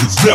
Yeah.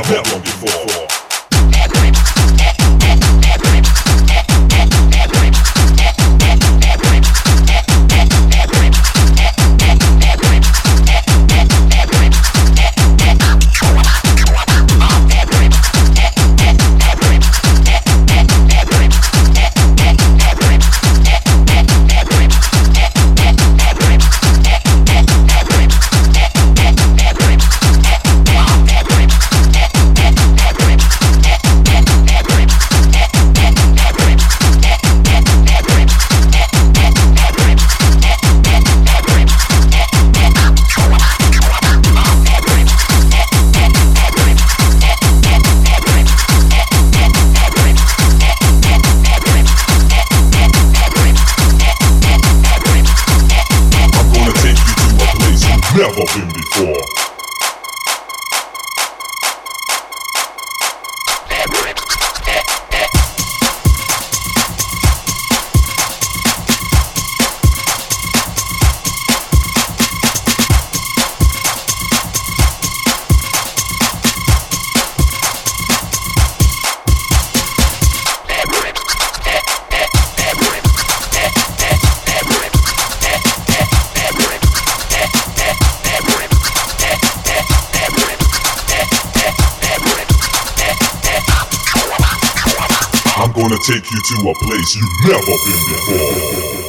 Gonna take you to a place you've never been before.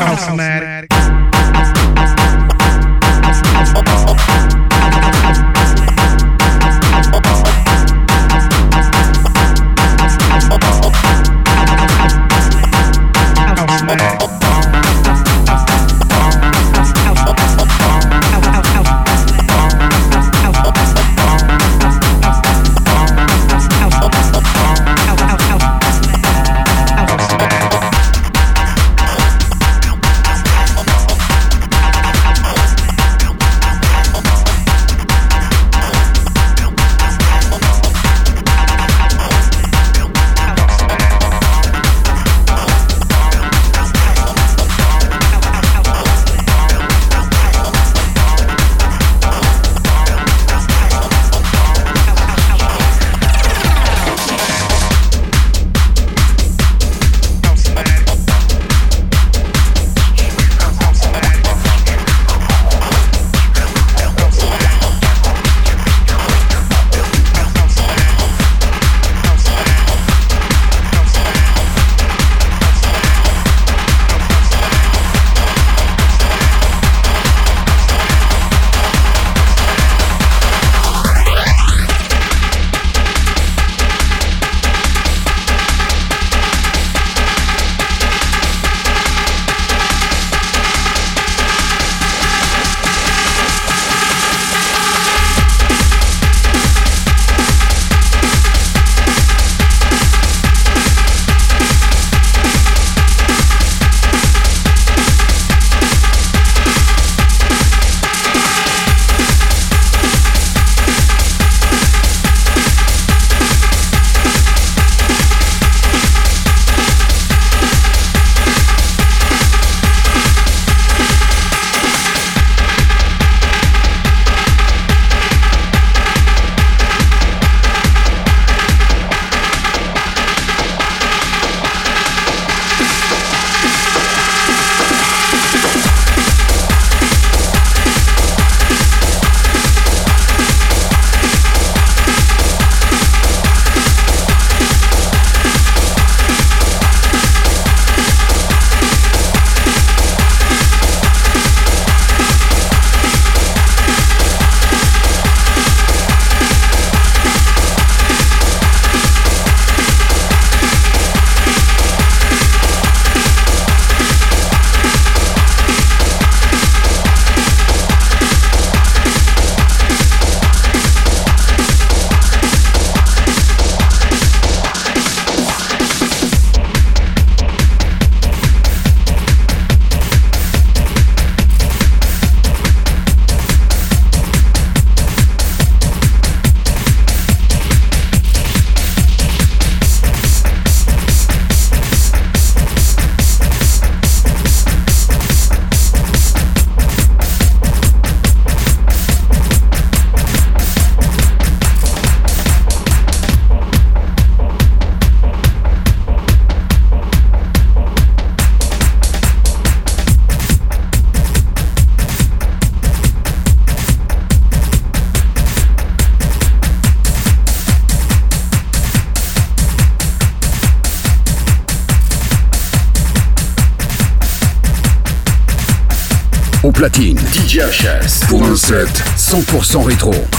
House, Matic. 100% rétro.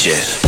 Shit.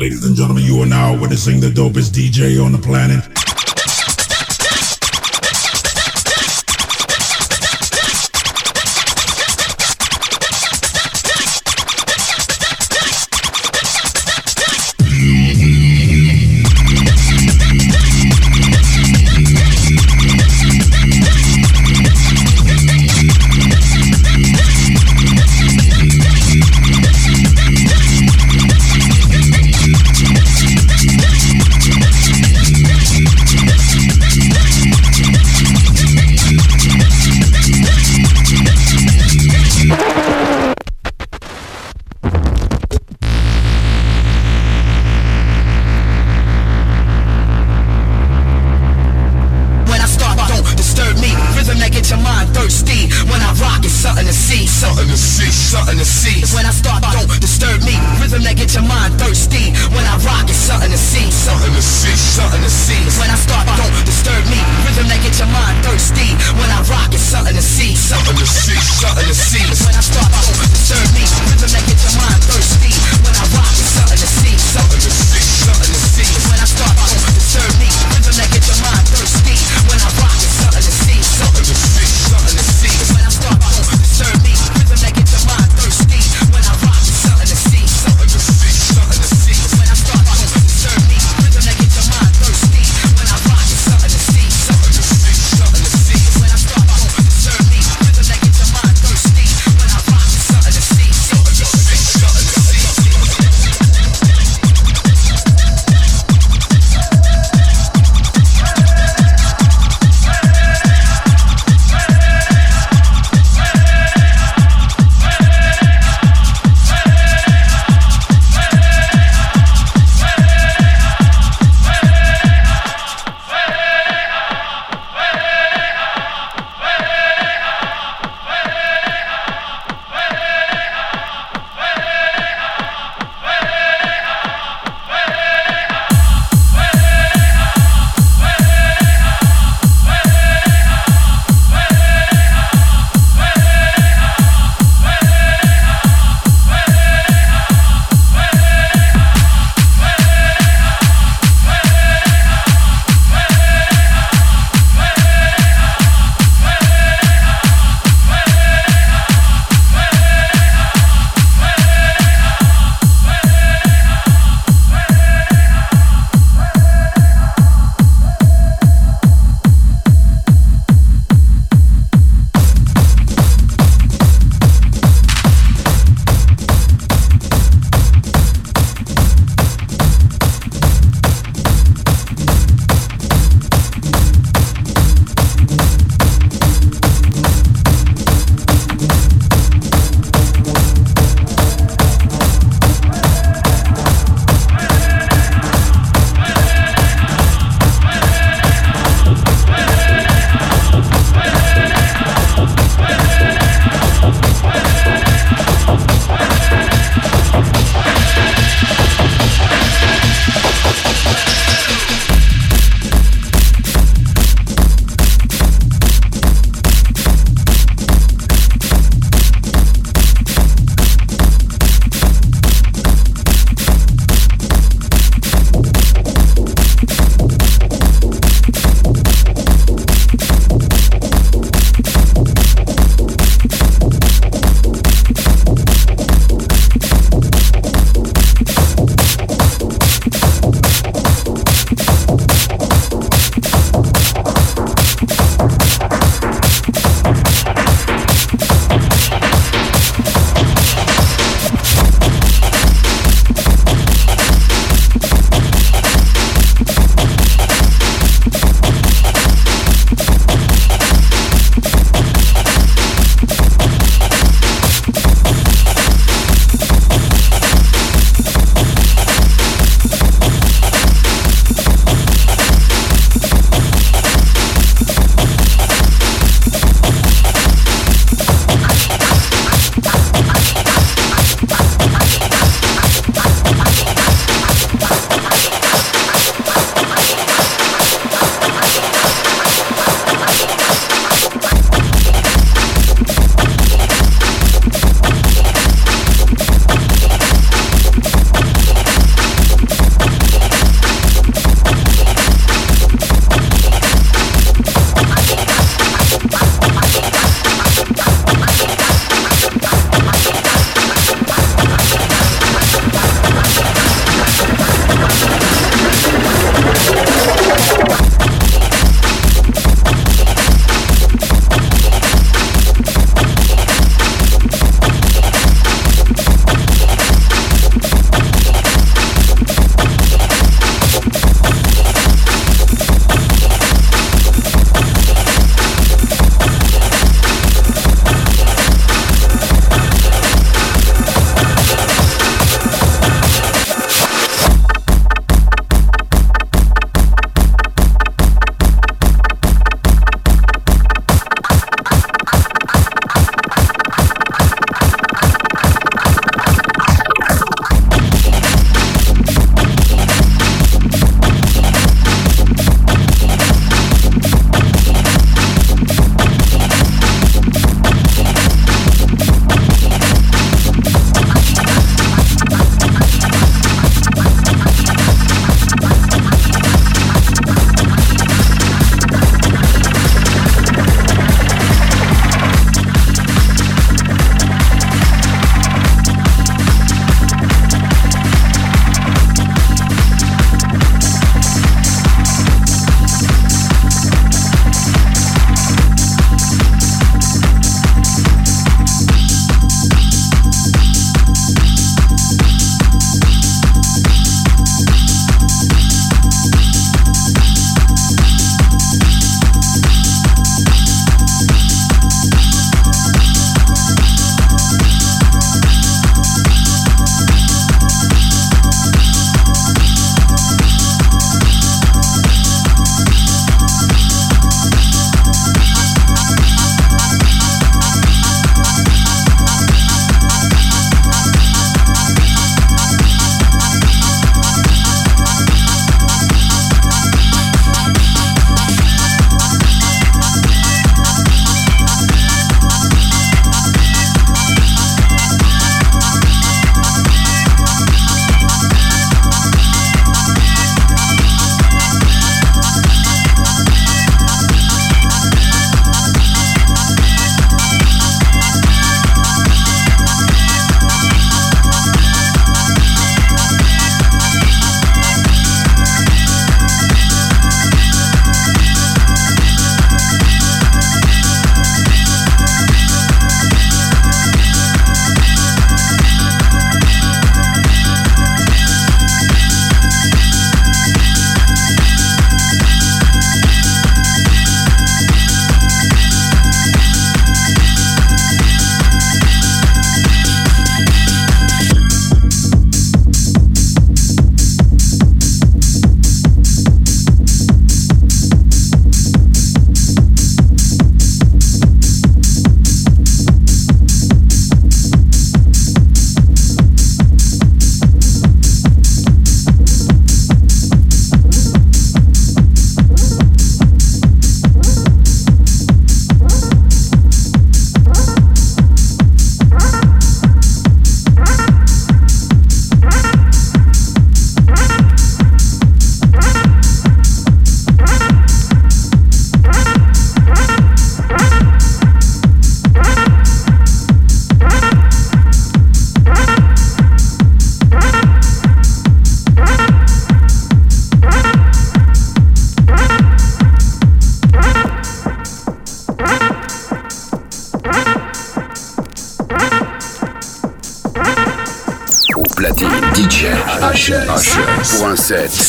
Ladies and gentlemen, you are now witnessing the dopest DJ on the planet.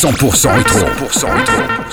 100% rétro. 100% rétro.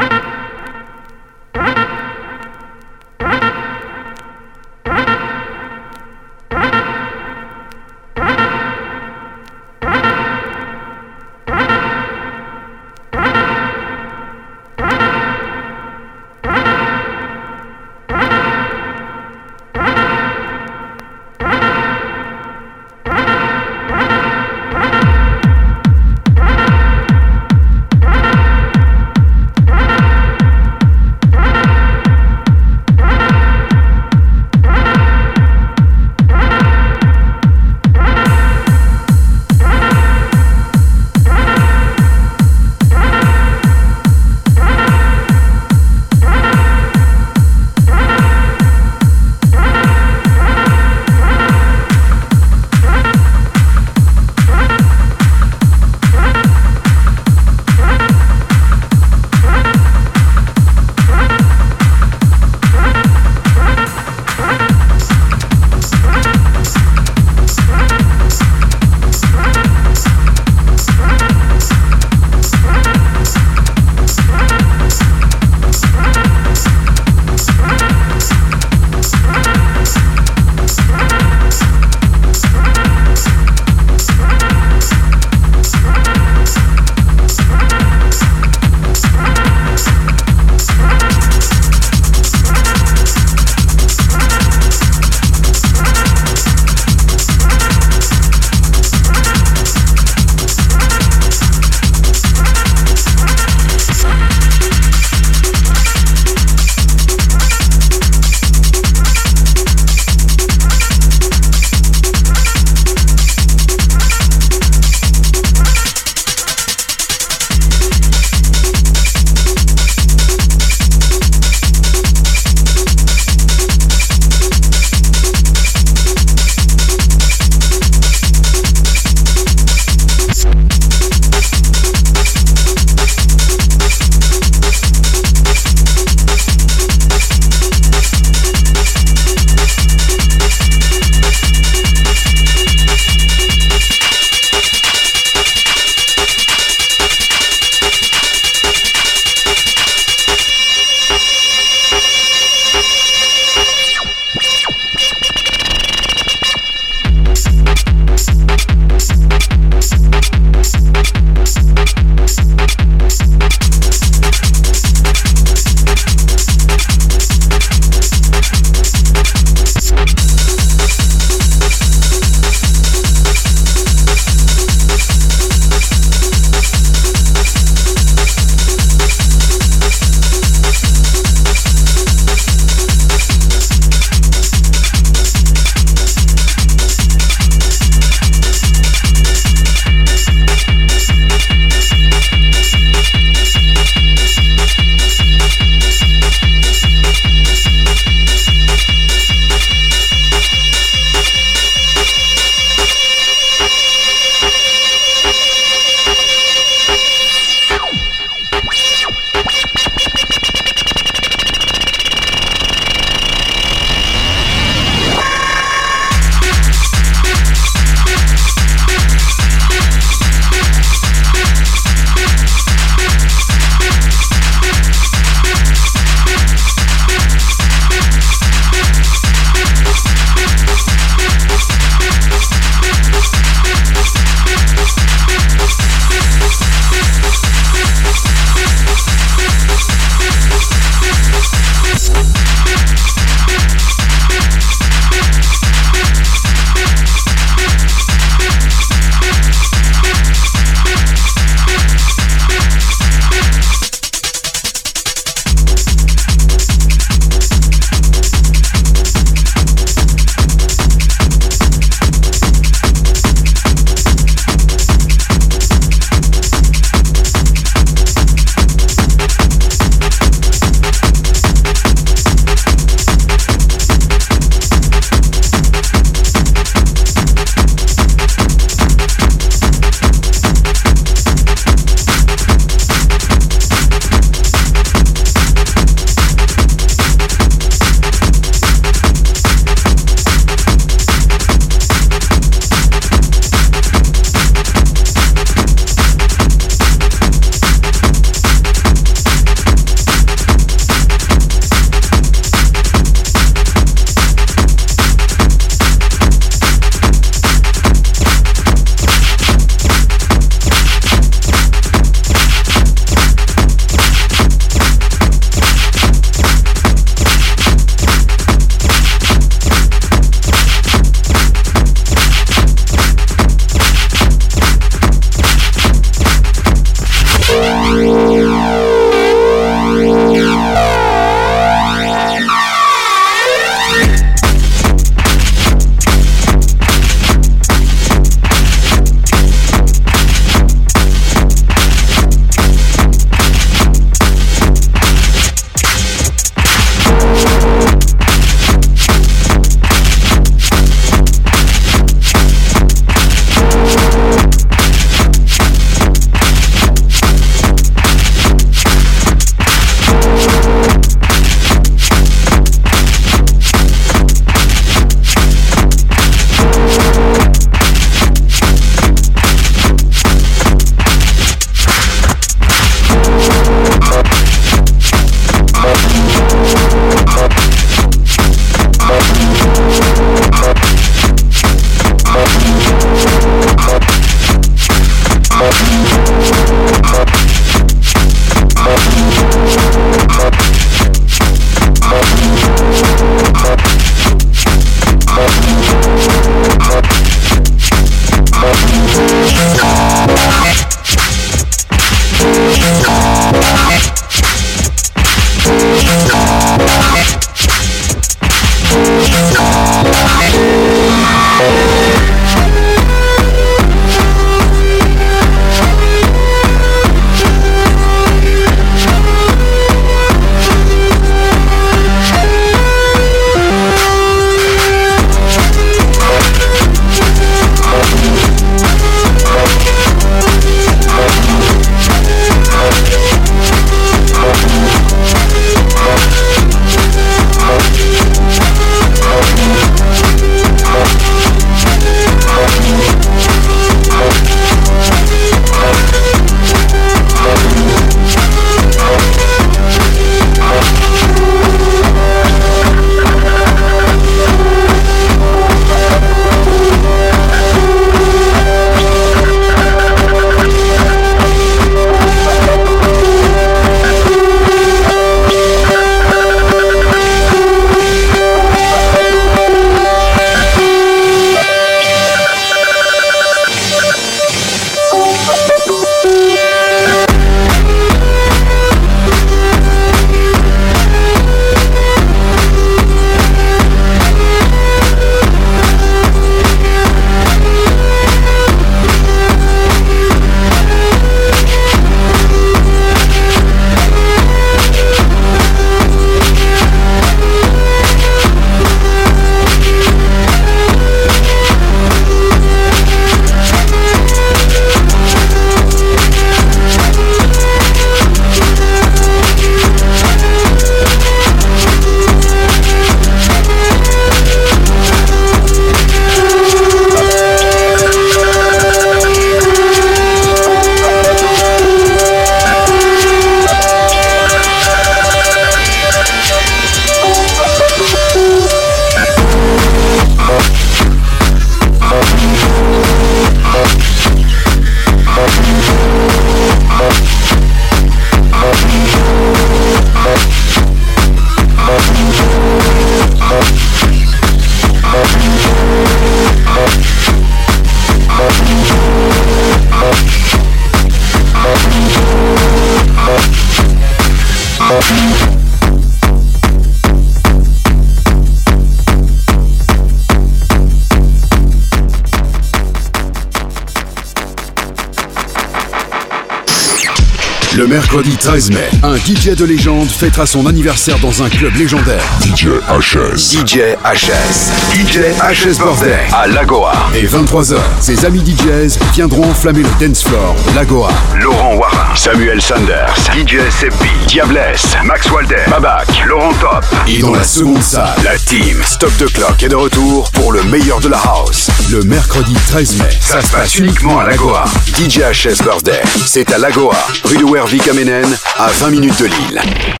13 mai, un DJ de légende fêtera son anniversaire dans un club légendaire. DJ HS. DJ HS. DJ HS Birthday à Lagoa. Et 23h, ses amis DJs viendront enflammer le dance floor de Lagoa. Laurent Wara, Samuel Sanders, DJ Seppi, Diablesse, Max Walder, Babac, Laurent Top. Et dans la seconde salle, la team Stop the Clock est de retour pour le meilleur de la house. Le mercredi 13 mai, ça se passe uniquement à Lagoa. DJ HS Birthday, c'est à Lagoa, rue de Wervik à Ménène, à 20 minutes de Lille.